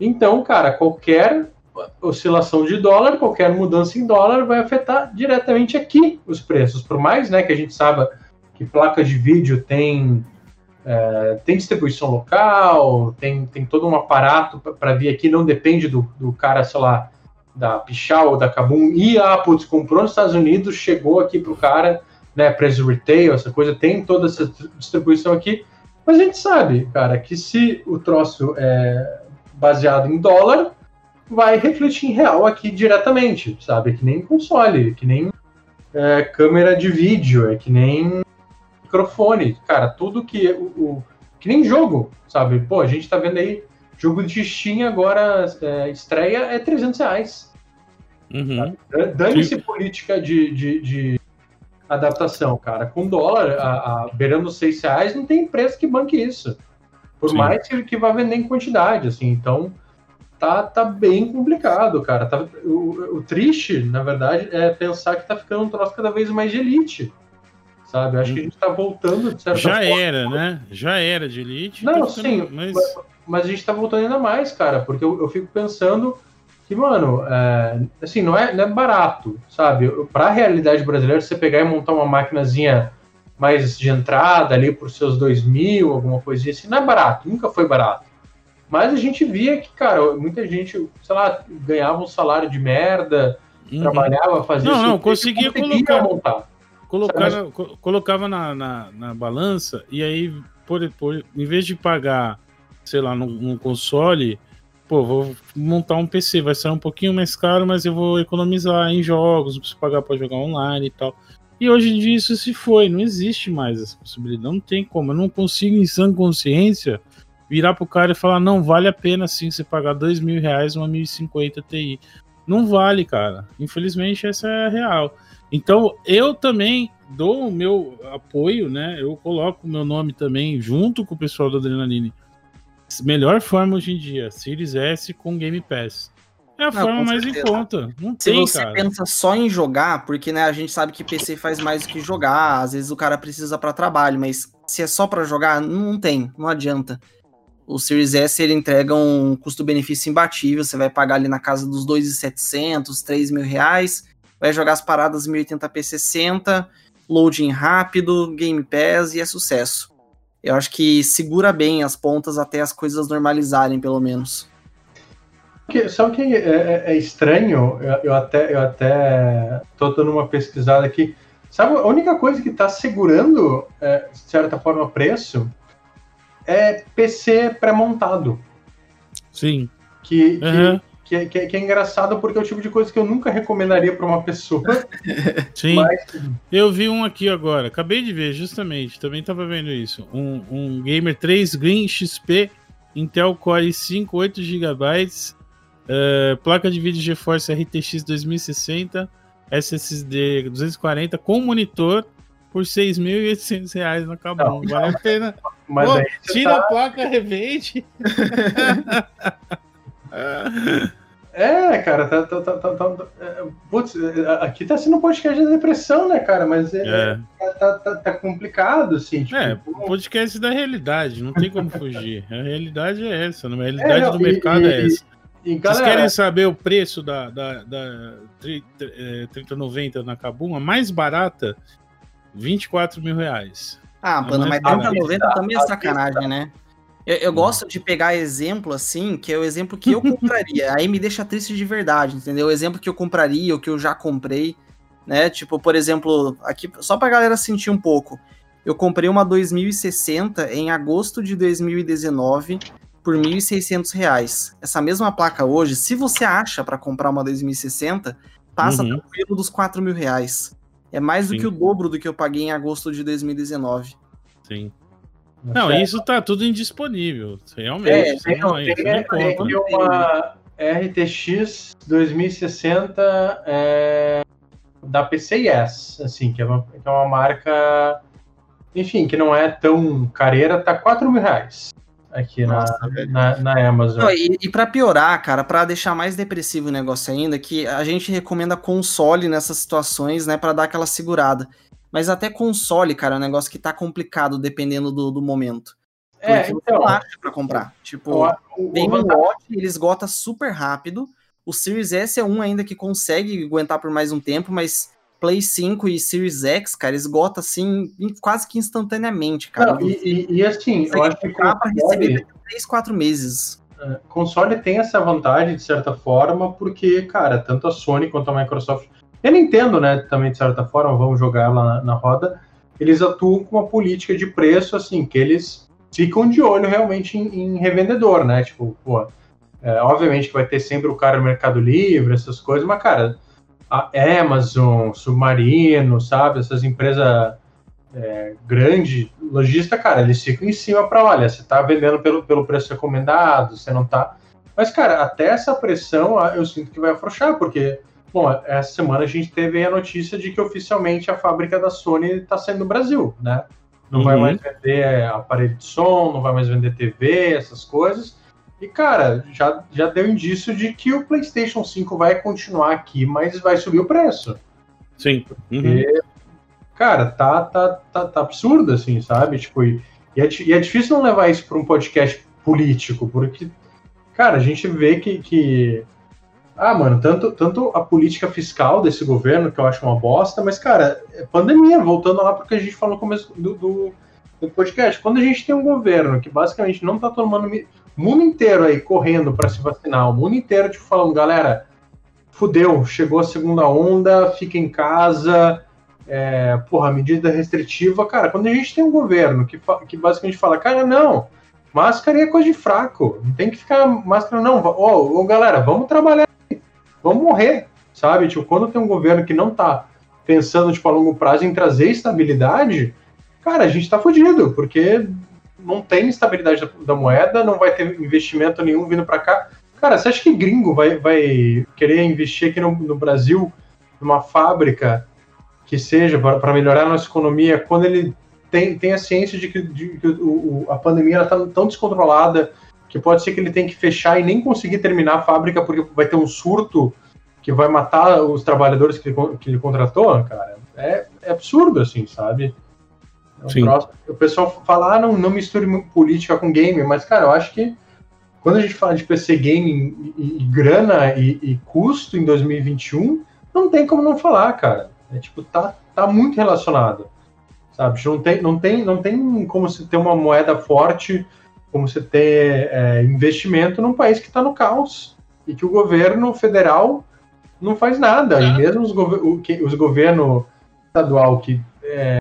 Speaker 2: Então, cara, qualquer oscilação de dólar, qualquer mudança em dólar vai afetar diretamente aqui os preços. Por mais né, que a gente saiba que placas de vídeo tem, é, tem distribuição local, tem, tem todo um aparato para vir aqui, não depende do, do cara, sei lá, da Pichal ou da Kabum, e ah, putz, comprou nos Estados Unidos, chegou aqui para o cara, né, preço retail, essa coisa, tem toda essa distribuição aqui, mas a gente sabe, cara, que se o troço é baseado em dólar, vai refletir em real aqui diretamente, sabe? É que nem console, é que nem é, câmera de vídeo, é que nem microfone. Cara, tudo que o, o, que nem jogo, sabe? Pô, a gente tá vendo aí, jogo de Steam agora, é, estreia é 300 reais.
Speaker 3: Uhum.
Speaker 2: Dane-se política de, de, de, adaptação, cara. Com dólar a, a, beirando 6 reais, não tem empresa que banque isso. Por Sim. mais que, que vá vender em quantidade, assim. Então, tá, tá bem complicado, cara. Tá, o, o, triste, na verdade, é pensar que tá ficando um troço cada vez mais de elite. Sabe? Acho que a gente tá voltando de certa
Speaker 3: Já forma. era, né? Já era de elite.
Speaker 2: Não, sim, mas... mas... a gente tá voltando ainda mais, cara, porque eu, eu fico pensando que, mano, é, assim, não é, não é barato, sabe? Para a realidade brasileira, você pegar e montar uma maquinazinha mais de entrada ali por seus dois mil, alguma coisinha assim, não é barato, nunca foi barato. Mas a gente via que, cara, muita gente, sei lá, ganhava um salário de merda, uhum. trabalhava, fazia
Speaker 3: Não, isso, não, conseguia, conseguia colocar. Montar. Colocava, colocava na, na, na, balança e aí, por, por, em vez de pagar, sei lá, num, num console, pô, vou montar um PC, vai sair um pouquinho mais caro, mas eu vou economizar em jogos, não preciso pagar para jogar online e tal. E hoje em dia isso se foi, não existe mais essa possibilidade, não tem como. Eu não consigo, em sã consciência, virar pro cara e falar: não, vale a pena sim você pagar dois mil reais uma 1050 Ti. Não vale, cara. Infelizmente, essa é a real. Então, eu também dou o meu apoio, né? Eu coloco o meu nome também junto com o pessoal do Adrenaline melhor forma hoje em dia, Series S com Game Pass. É a não, forma mais em conta. Não
Speaker 4: Se
Speaker 3: tem,
Speaker 4: você cara. pensa só em jogar, porque né, a gente sabe que PC faz mais do que jogar, às vezes o cara precisa para trabalho, mas se é só para jogar, não tem, não adianta. O Series S ele entrega um custo-benefício imbatível, você vai pagar ali na casa dos 2.700, 3 mil reais, vai jogar as paradas 1080p 60, loading rápido, Game Pass e é sucesso eu acho que segura bem as pontas até as coisas normalizarem, pelo menos.
Speaker 2: Sabe o que é, é, é estranho? Eu, eu, até, eu até tô dando uma pesquisada aqui. Sabe, a única coisa que está segurando, é, de certa forma, preço é PC pré-montado.
Speaker 3: Sim.
Speaker 2: Que, uhum. que, que, que, que, é engraçado porque é o tipo de coisa que eu nunca recomendaria para uma pessoa.
Speaker 3: Sim. Mas... Eu vi um aqui agora, acabei de ver, justamente, também estava vendo isso. Um, um Gamer 3 Green XP Intel Core i5, 8 GB, uh, placa de vídeo GeForce RTX 2060, SSD 240 com monitor por 6.800 reais no Cabum. Vale a pena. Mas Pô, tira tá... a placa, revende.
Speaker 2: É, cara, tá, tá, tá, tá, tá é, putz, é, aqui tá sendo um podcast de depressão, né, cara? Mas é, é. Tá, tá, tá, complicado, assim.
Speaker 3: Tipo, é, podcast da realidade, não tem como fugir. A realidade é essa, a realidade é, não, do e, mercado e, é essa. E, galera... Vocês querem saber o preço da, da, da 3090 na Kabum? A mais barata, 24 mil reais.
Speaker 4: Ah, mano, mas 3090 também é sacanagem, né? Eu, eu, gosto de pegar exemplo assim, que é o exemplo que eu compraria. aí me deixa triste de verdade, entendeu? O exemplo que eu compraria, o que eu já comprei, né? Tipo, por exemplo, aqui só pra galera sentir um pouco. Eu comprei uma 2060 em agosto de 2019 por R$ 1.600. Essa mesma placa hoje, se você acha para comprar uma 2060, passa uhum. tranquilo dos R$ mil reais. É mais Sim. do que o dobro do que eu paguei em agosto de 2019.
Speaker 3: Sim. Não, isso tá tudo indisponível. Realmente. É, tem, não, tem, tem,
Speaker 2: tem uma RTX 2060 é, da PCIS, assim, que é, uma, que é uma marca, enfim, que não é tão careira, tá 4 mil reais aqui Nossa, na, na, na, Amazon. Não,
Speaker 4: e, e para piorar, cara, para deixar mais depressivo o negócio ainda, que a gente recomenda console nessas situações, né, para dar aquela segurada. Mas até console, cara, é um negócio que tá complicado dependendo do, do momento. É, Porque então, não acha pra comprar. Tipo, o, tem um Watch, ele esgota super rápido. O Series S é um ainda que consegue aguentar por mais um tempo, mas Play 5 e Series X, cara, esgota assim quase que instantaneamente, cara. Não,
Speaker 2: e, e, e, assim, eu acho que
Speaker 4: console, receber 3, 4 meses.
Speaker 2: É, console tem essa vantagem, de certa forma, porque, cara, tanto a Sony quanto a Microsoft e a Nintendo, né, também de certa forma, vamos jogar ela na, na roda, eles atuam com uma política de preço, assim, que eles ficam de olho realmente em, em revendedor, né? Tipo, pô, é, obviamente que vai ter sempre o cara no Mercado Livre, essas coisas, mas, cara, a Amazon, Submarino, sabe? Essas empresas é, grande, lojista, cara, eles ficam em cima para, olha, você tá vendendo pelo, pelo preço recomendado, você não tá. Mas, cara, até essa pressão eu sinto que vai afrouxar, porque, bom, essa semana a gente teve a notícia de que oficialmente a fábrica da Sony está saindo no Brasil, né? Não uhum. vai mais vender aparelho de som, não vai mais vender TV, essas coisas. E, cara, já, já deu indício de que o PlayStation 5 vai continuar aqui, mas vai subir o preço.
Speaker 3: Sim.
Speaker 2: Uhum. Porque, cara, tá, tá, tá, tá, absurdo, assim, sabe? Tipo, e, e, é, e é difícil não levar isso para um podcast político, porque, cara, a gente vê que, que ah, mano, tanto, tanto a política fiscal desse governo, que eu acho uma bosta, mas, cara, é pandemia, voltando lá porque a gente falou no começo do, do, do, podcast. Quando a gente tem um governo que basicamente não tá tomando. Mundo inteiro aí correndo para se vacinar, o mundo inteiro, tipo, falando, galera, fudeu, chegou a segunda onda, fica em casa, é, porra, medida restritiva. Cara, quando a gente tem um governo que, que basicamente fala, cara, não, máscara é coisa de fraco, não tem que ficar máscara, não. Ô, ô galera, vamos trabalhar vamos morrer, sabe? Tipo, quando tem um governo que não tá pensando, tipo, a longo prazo em trazer estabilidade, cara, a gente tá fudido, porque não tem estabilidade da, da moeda, não vai ter investimento nenhum vindo para cá. Cara, você acha que gringo vai, vai querer investir aqui no, no Brasil numa fábrica que seja para melhorar a nossa economia quando ele tem, tem a ciência de que, de, que o, a pandemia está tão descontrolada que pode ser que ele tenha que fechar e nem conseguir terminar a fábrica porque vai ter um surto que vai matar os trabalhadores que ele, que ele contratou, cara. É, é absurdo, assim, sabe? É um o pessoal fala, ah, não, não misture política com game, mas, cara, eu acho que quando a gente fala de PC game e, e grana e, e, custo em 2021, não tem como não falar, cara. É tipo, tá, tá muito relacionado. Sabe? Não tem, não, tem, não tem como se ter uma moeda forte como você ter é, investimento num país que está no caos e que o governo federal não faz nada. E mesmo os, gov os governos estadual que é,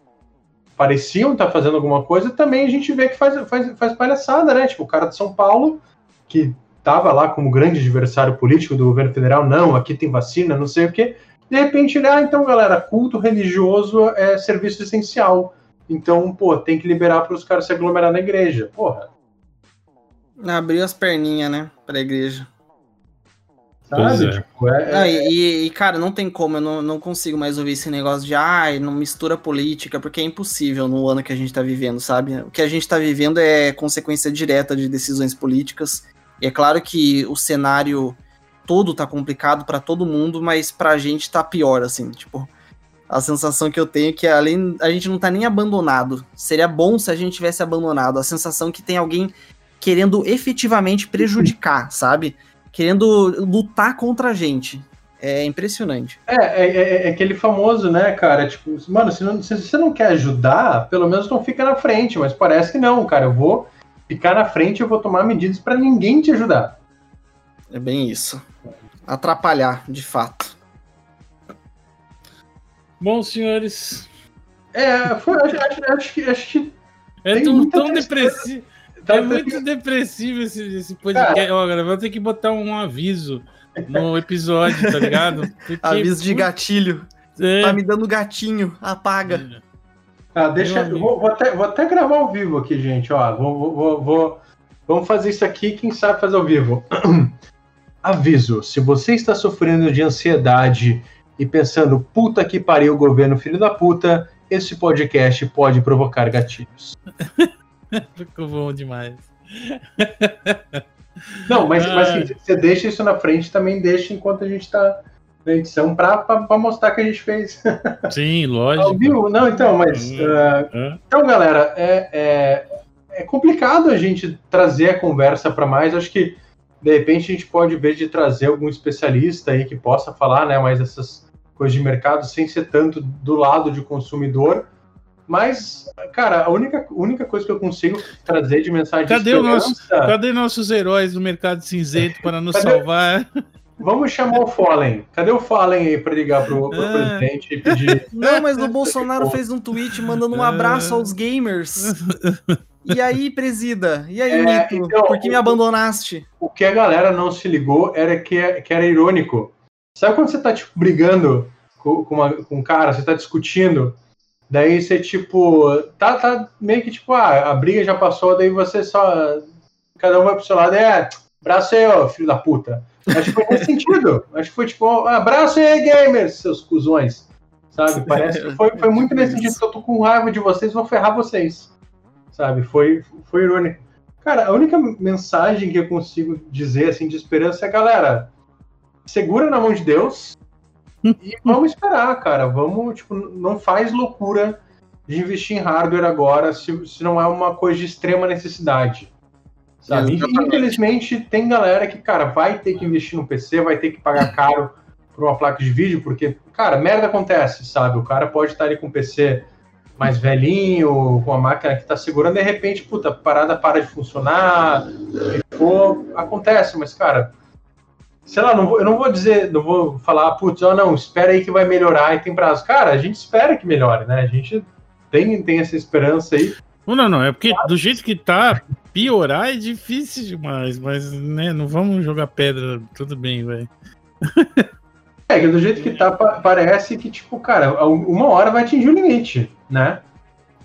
Speaker 2: pareciam estar tá fazendo alguma coisa, também a gente vê que faz, faz, faz palhaçada, né? Tipo, o cara de São Paulo, que estava lá como grande adversário político do governo federal, não, aqui tem vacina, não sei o quê. De repente, ele, ah, então, galera, culto religioso é serviço essencial. Então, pô, tem que liberar para os caras se aglomerar na igreja. Porra,
Speaker 4: Abriu as perninhas, né? Pra igreja.
Speaker 2: Sabe? É. Tipo, é,
Speaker 4: não, e, e, cara, não tem como, eu não, não consigo mais ouvir esse negócio de ai, ah, não mistura política, porque é impossível no ano que a gente tá vivendo, sabe? O que a gente tá vivendo é consequência direta de decisões políticas. E é claro que o cenário todo tá complicado para todo mundo, mas pra gente tá pior, assim, tipo. A sensação que eu tenho é que além a gente não tá nem abandonado. Seria bom se a gente tivesse abandonado. A sensação que tem alguém querendo efetivamente prejudicar, sabe? Querendo lutar contra a gente. É impressionante.
Speaker 2: É, é, é, é aquele famoso, né, cara? Tipo, mano, se, não, se, você não quer ajudar, pelo menos não fica na frente. Mas parece que não, cara. Eu vou ficar na frente e eu vou tomar medidas para ninguém te ajudar.
Speaker 4: É bem isso. Atrapalhar, de fato.
Speaker 3: Bom, senhores.
Speaker 2: É, foi, acho, acho, acho que. Acho que
Speaker 3: é tão, tão depressivo. Tá é muito depressivo esse, esse podcast. Ó, galera, vou ter que botar um aviso no episódio, tá ligado?
Speaker 4: Porque, aviso de gatilho. É. Tá me dando gatinho, apaga.
Speaker 2: Ah, deixa. Vou, vou, até, vou até gravar ao vivo aqui, gente. Ó, vou, vou, vou, vamos fazer isso aqui, quem sabe fazer ao vivo. Aviso: se você está sofrendo de ansiedade e pensando, puta que pariu, governo filho da puta, esse podcast pode provocar gatilhos.
Speaker 3: Ficou bom demais.
Speaker 2: Não, mas, mas assim, você deixa isso na frente, também deixa enquanto a gente está na edição para mostrar que a gente fez.
Speaker 3: Sim, lógico.
Speaker 2: Viu? Não, então, mas. Uh, então, galera, é, é, é, complicado a gente trazer a conversa para mais. Acho que, de repente, a gente pode ver de trazer algum especialista aí que possa falar né, mais dessas coisas de mercado sem ser tanto do lado de consumidor mas, cara, a única, única coisa que eu consigo trazer de mensagem
Speaker 3: cadê de nosso, Cadê nossos heróis do mercado cinzento para nos cadê, salvar?
Speaker 2: Vamos chamar o Fallen. Cadê o Fallen aí para ligar pro, pro ah. presidente e pedir.
Speaker 4: Não, mas o Bolsonaro fez um tweet mandando um abraço aos gamers. E aí, presida? E aí, é, Mito? Então, Por que me abandonaste?
Speaker 2: O que a galera não se ligou era que, que era irônico. Sabe quando você tá, tipo, brigando com, com, uma, com um cara, você tá discutindo, Daí você, tipo, tá, tá meio que tipo, ah, a briga já passou, daí você só. Cada um vai pro seu lado, é, abraço aí, ó, filho da puta. Acho que foi nesse sentido. Acho que foi tipo, abraço aí, gamers, seus cuzões. Sabe? Parece que foi, foi muito nesse sentido. Eu tô com raiva de vocês, vou ferrar vocês. Sabe? Foi, foi irônico. Cara, a única mensagem que eu consigo dizer, assim, de esperança é, galera, segura na mão de Deus e vamos esperar, cara. Vamos, tipo, não faz loucura de investir em hardware agora se, se não é uma coisa de extrema necessidade. Sabe? Infelizmente, tem galera que, cara, vai ter que investir no PC, vai ter que pagar caro por uma placa de vídeo, porque, cara, merda acontece, sabe? O cara pode estar ali com o PC mais velhinho, com a máquina que está segurando, de repente, puta, a parada para de funcionar, for, acontece, mas, cara, sei lá, não vou, eu não vou dizer, não vou falar, putz, oh, não, espera aí que vai melhorar e tem prazo. Cara, a gente espera que melhore, né? A gente tem, tem essa esperança aí.
Speaker 3: Não, não, é porque do jeito que tá, piorar é difícil demais, mas, né, não vamos jogar pedra, tudo bem, velho.
Speaker 2: É, que do jeito que tá, parece que, tipo, cara, uma hora vai atingir o limite, né?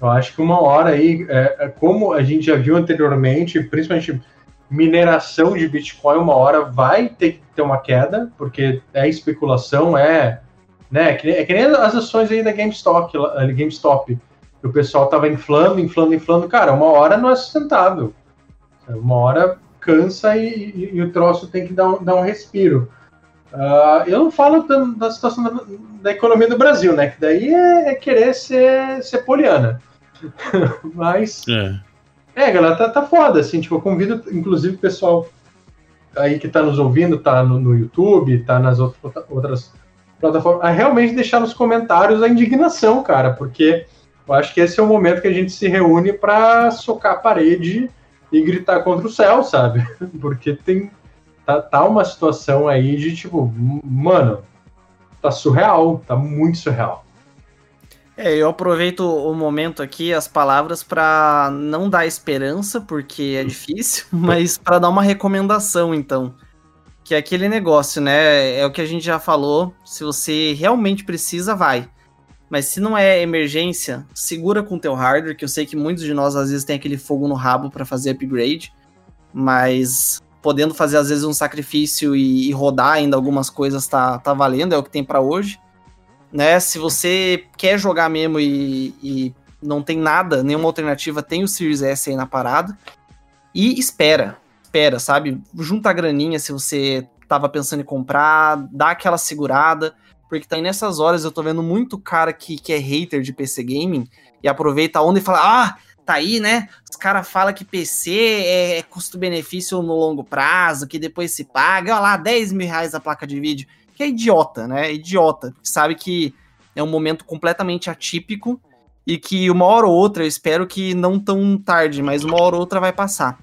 Speaker 2: Eu acho que uma hora aí, é, é, como a gente já viu anteriormente, principalmente mineração de Bitcoin, uma hora vai ter que ter uma queda, porque é especulação, é. Né, é que, é nem as ações aí da GameStop, GameStop o pessoal tava inflando, inflando, inflando. Cara, uma hora não é sustentável. Uma hora cansa e, e, e o troço tem que dar um, dar um respiro. Uh, eu não falo da, da situação da, da, economia do Brasil, né? Que daí é, é querer ser, ser poliana. Mas. É. é, galera, tá, tá foda, assim. Tipo, eu convido, inclusive, o pessoal aí que tá nos ouvindo, tá no, no YouTube, tá nas outras, plataformas, a realmente deixar nos comentários a indignação, cara, porque eu acho que esse é o momento que a gente se reúne para socar a parede e gritar contra o céu, sabe? Porque tem, tá, tá uma situação aí de tipo, mano, tá surreal, tá muito surreal.
Speaker 4: É, eu aproveito o momento aqui, as palavras, para não dar esperança, porque é difícil, mas para dar uma recomendação, então. Que é aquele negócio, né? É o que a gente já falou. Se você realmente precisa, vai. Mas se não é emergência, segura com o teu hardware, que eu sei que muitos de nós às vezes tem aquele fogo no rabo para fazer upgrade. Mas podendo fazer às vezes um sacrifício e, e rodar ainda algumas coisas tá, tá valendo, é o que tem para hoje. Né? Se você quer jogar mesmo e, e não tem nada, nenhuma alternativa, tem o Series S aí na parada. E espera, espera, sabe? Junta a graninha se você tava pensando em comprar, dá aquela segurada, porque tá aí nessas horas eu tô vendo muito cara que, que é hater de PC Gaming e aproveita a onda e fala: Ah, tá aí, né? Os caras falam que PC é, é custo-benefício no longo prazo, que depois se paga, olha lá, 10 mil reais a placa de vídeo. Que é idiota, né? É idiota. Sabe que é um momento completamente atípico e que uma hora ou outra, eu espero que não tão tarde, mas uma hora ou outra vai passar.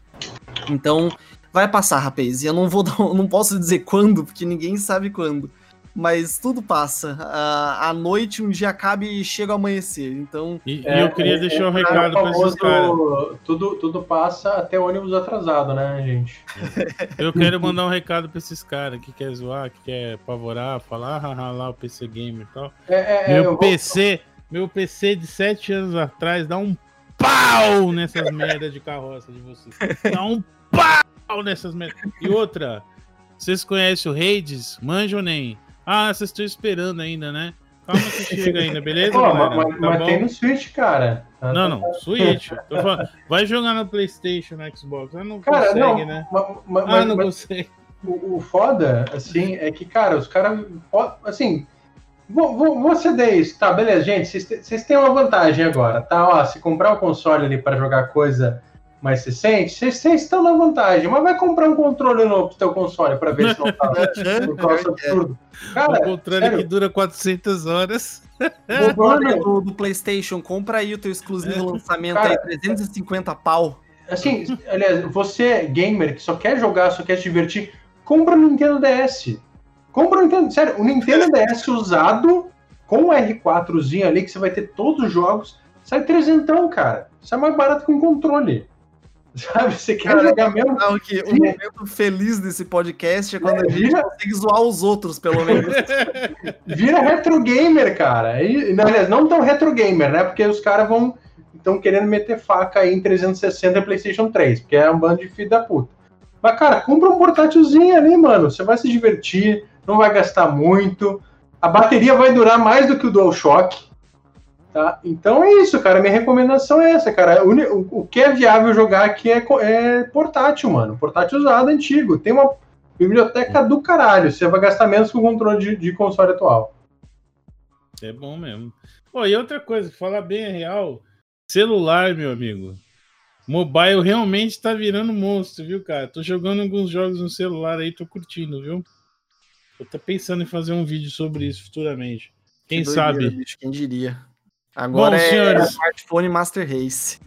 Speaker 4: Então, vai passar, rapaz. E eu não vou não posso dizer quando, porque ninguém sabe quando mas tudo passa. A, a noite um dia acaba e chega o amanhecer. Então.
Speaker 3: E, é, eu queria é, deixar um recado para esses caras.
Speaker 2: Tudo, tudo passa até ônibus atrasado, né, gente?
Speaker 3: Eu quero mandar um recado para esses caras que quer zoar, que quer apavorar, falar, haha, lá o PC Gamer e tal. É, é, meu PC, vou... meu PC de 7 anos atrás dá um pau nessas merdas de carroça de vocês. Dá um pau nessas merdas. E outra, vocês conhecem o Hades? Manjo nem? Ah, vocês estão esperando ainda, né? Calma que chega ainda, beleza? Pô,
Speaker 2: mas, tá mas tem no Switch, cara.
Speaker 3: Tá, não, não, Switch. vai jogar no PlayStation, no Xbox. Ah, não cara, consegue, não, né? Mas, ah, não consegue.
Speaker 2: O, o, foda, assim, é que, cara, os caras. Assim, vou, vou, vou ceder isso. Tá, beleza, gente. Vocês têm uma vantagem agora, tá? Ó, se comprar o console ali para jogar coisa mais recente, vocês estão na vantagem, mas vai comprar um controle novo pro teu console para ver se não tá
Speaker 3: por causa absurdo. Cara, um controle sério? que dura 400 horas.
Speaker 4: O do, do, PlayStation, compra aí o teu exclusivo é. lançamento Cara, aí, 350 pau.
Speaker 2: Assim, aliás, você, gamer, que só quer jogar, só quer se divertir, compra no Nintendo DS. Compra o Nintendo, sério, o Nintendo DS usado com o R4zinho ali, que você vai ter todos os jogos, sai trezentão, cara. Isso é mais barato que um controle. Sabe? Você quer
Speaker 4: Cara,
Speaker 2: jogar mesmo?
Speaker 4: Não, que o momento feliz desse podcast é quando a gente
Speaker 2: vira-
Speaker 4: consegue zoar os outros, pelo menos.
Speaker 2: Vira retro gamer, cara. E, na aliás, não tão retro gamer, né? Porque os caras vão estão querendo meter faca aí em 360 e PlayStation 3, porque é um bando de filho da puta. Mas, cara, compra um portátilzinho ali, mano. Você vai se divertir, não vai gastar muito. A bateria vai durar mais do que o DualShock. Tá? Então é isso, cara. Minha recomendação é essa, cara. O, o- que é viável jogar aqui é, é portátil, mano. Portátil usado, antigo. Tem uma biblioteca do caralho. Você vai gastar menos que o controle de, de console atual.
Speaker 3: É bom mesmo. Pô, e outra coisa, falar bem a real, celular, meu amigo. Mobile realmente tá virando monstro, viu, cara? Tô jogando alguns jogos no celular aí, tô curtindo, viu? Eu tô pensando em fazer um vídeo sobre isso futuramente. Quem
Speaker 4: Que doideira,
Speaker 3: sabe?
Speaker 4: bicho, quem diria? Agora
Speaker 3: Bom,
Speaker 4: é
Speaker 3: senhores.
Speaker 4: smartphone Master Race.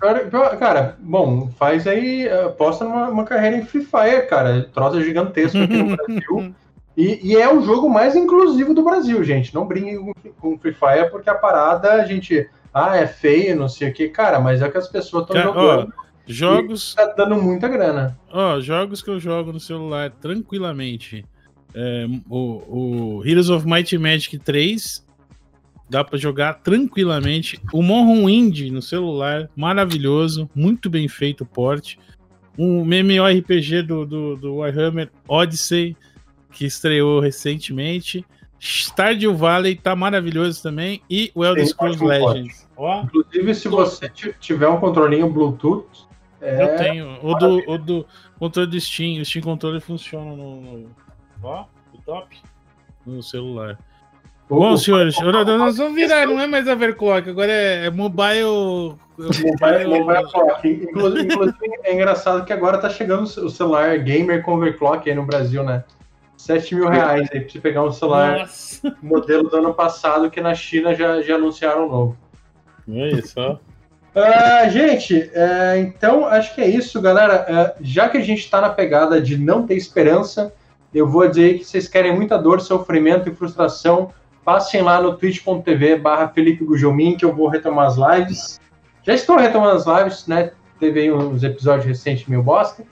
Speaker 2: Cara, Cara, bom, faz aí, eh, posta numa uma carreira em Free Fire, cara. Troça gigantesco aqui no Brasil. E, e é o jogo mais inclusivo do Brasil, gente. Não brinquem com, com Free Fire, porque a parada, a gente. Ah, é feio, não sei o que. Cara, mas é que as pessoas estão jogando.
Speaker 3: Jogos,
Speaker 2: Tá dando muita grana.
Speaker 3: ó, jogos que eu jogo no celular tranquilamente. É, o, o Heroes of Might and Magic 3 dá pra jogar tranquilamente. O Morrowind no celular, maravilhoso, muito bem feito o porte. Um MMORPG do, do, do Warhammer Odyssey, que estreou recentemente. Stardew Valley tá maravilhoso também. E o Elder Scrolls. Legends. Ó,
Speaker 2: Inclusive, se você ti- tiver um controlinho Bluetooth. É,
Speaker 3: eu tenho. O do, o do controle do Steam. O Steam Controle funciona no. no ó, o top. No celular. Bom, senhores, nós nós vamos virar, não é mais Overclock, agora é, é mobile.
Speaker 2: Mobile, mobile clock. Inclusive, inclusive, é engraçado que agora tá chegando o celular gamer com overclock aí no Brasil, né? 7 mil reais aí pra você pegar um celular
Speaker 3: Nossa.
Speaker 2: modelo do ano passado, que na China já, já anunciaram novo.
Speaker 3: É isso, ó.
Speaker 2: Ah, gente, é, então acho que é isso, galera. É, já que a gente está na pegada de não ter esperança, eu vou dizer que vocês querem muita dor, sofrimento e frustração, passem lá no twitch.tv barra Felipe Gugelmin, que eu vou retomar as lives. Já estou retomando as lives, né? Teve uns episódios recentes meio bosta,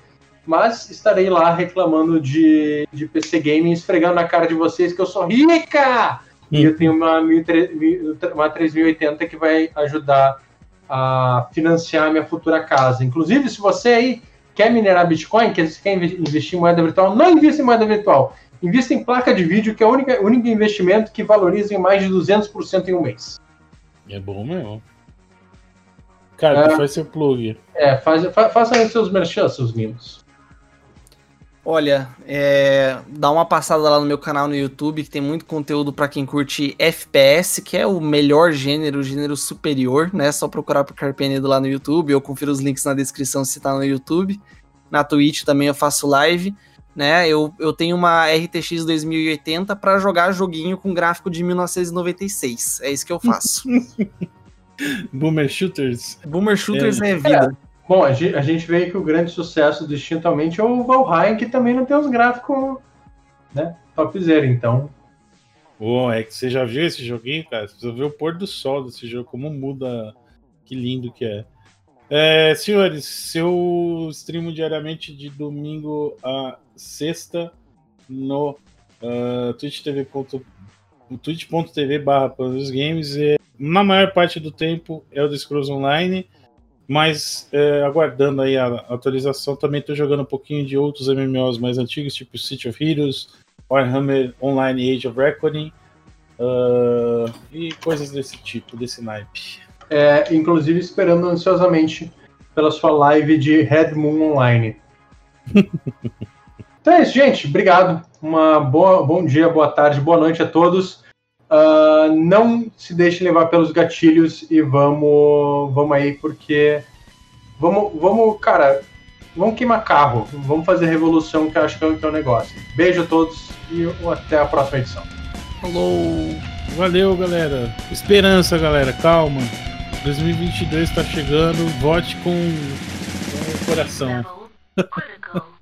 Speaker 2: mas estarei lá reclamando de, de PC Gaming, esfregando na cara de vocês que eu sou rica! E eu tenho uma, 1300 uma 3080 que vai ajudar a financiar minha futura casa. Inclusive, se você aí quer minerar Bitcoin, quer, quer inve- investir em moeda virtual, não invista em moeda virtual. Invista em placa de vídeo, que é o único, o único investimento que valoriza em mais de 200% em um mês.
Speaker 3: É bom mesmo. Cara,
Speaker 2: É.
Speaker 3: faz seu plug.
Speaker 2: É, faz, fa, façam aí seus merchan, seus lindos.
Speaker 4: Olha, é, dá uma passada lá no meu canal no YouTube, que tem muito conteúdo pra quem curte FPS, que é o melhor gênero, o gênero superior, né? É só procurar por Carpenedo lá no YouTube, eu confiro os links na descrição se tá no YouTube. Na Twitch também eu faço live, né? Eu, eu tenho uma RTX 2080 pra jogar joguinho com gráfico de 1996. É isso que eu faço.
Speaker 3: Boomer Shooters.
Speaker 4: Boomer Shooters é, vida.
Speaker 2: Bom, a gente, a gente vê que o grande sucesso distintamente é o Valheim, que também não tem os gráficos né, topzera, então.
Speaker 3: Bom, é que você já viu esse joguinho, cara? Você viu o pôr do sol desse jogo, como muda. Que lindo que é. É, senhores, seu streamo diariamente de domingo a sexta no uh, twitch.tv twitch.tv barra Games. E, na maior parte do tempo é o The Scrolls Online, mas é, aguardando aí a atualização, também estou jogando um pouquinho de outros MMOs mais antigos, tipo City of Heroes, Warhammer Online Age of Reckoning uh, e coisas desse tipo, desse naipe.
Speaker 2: É, inclusive esperando ansiosamente pela sua live de Red Moon Online. então é isso, gente. Obrigado. Uma boa, bom dia, boa tarde, boa noite a todos. Uh, não se deixe levar pelos gatilhos e vamos, vamos aí, porque vamos, vamos, cara, vamos queimar carro, vamos fazer revolução, que eu acho que é o que é o negócio. Beijo a todos e até a próxima edição.
Speaker 4: Falou!
Speaker 3: Valeu, galera. Esperança, galera. Calma. 2022 está chegando. Vote com, com o coração.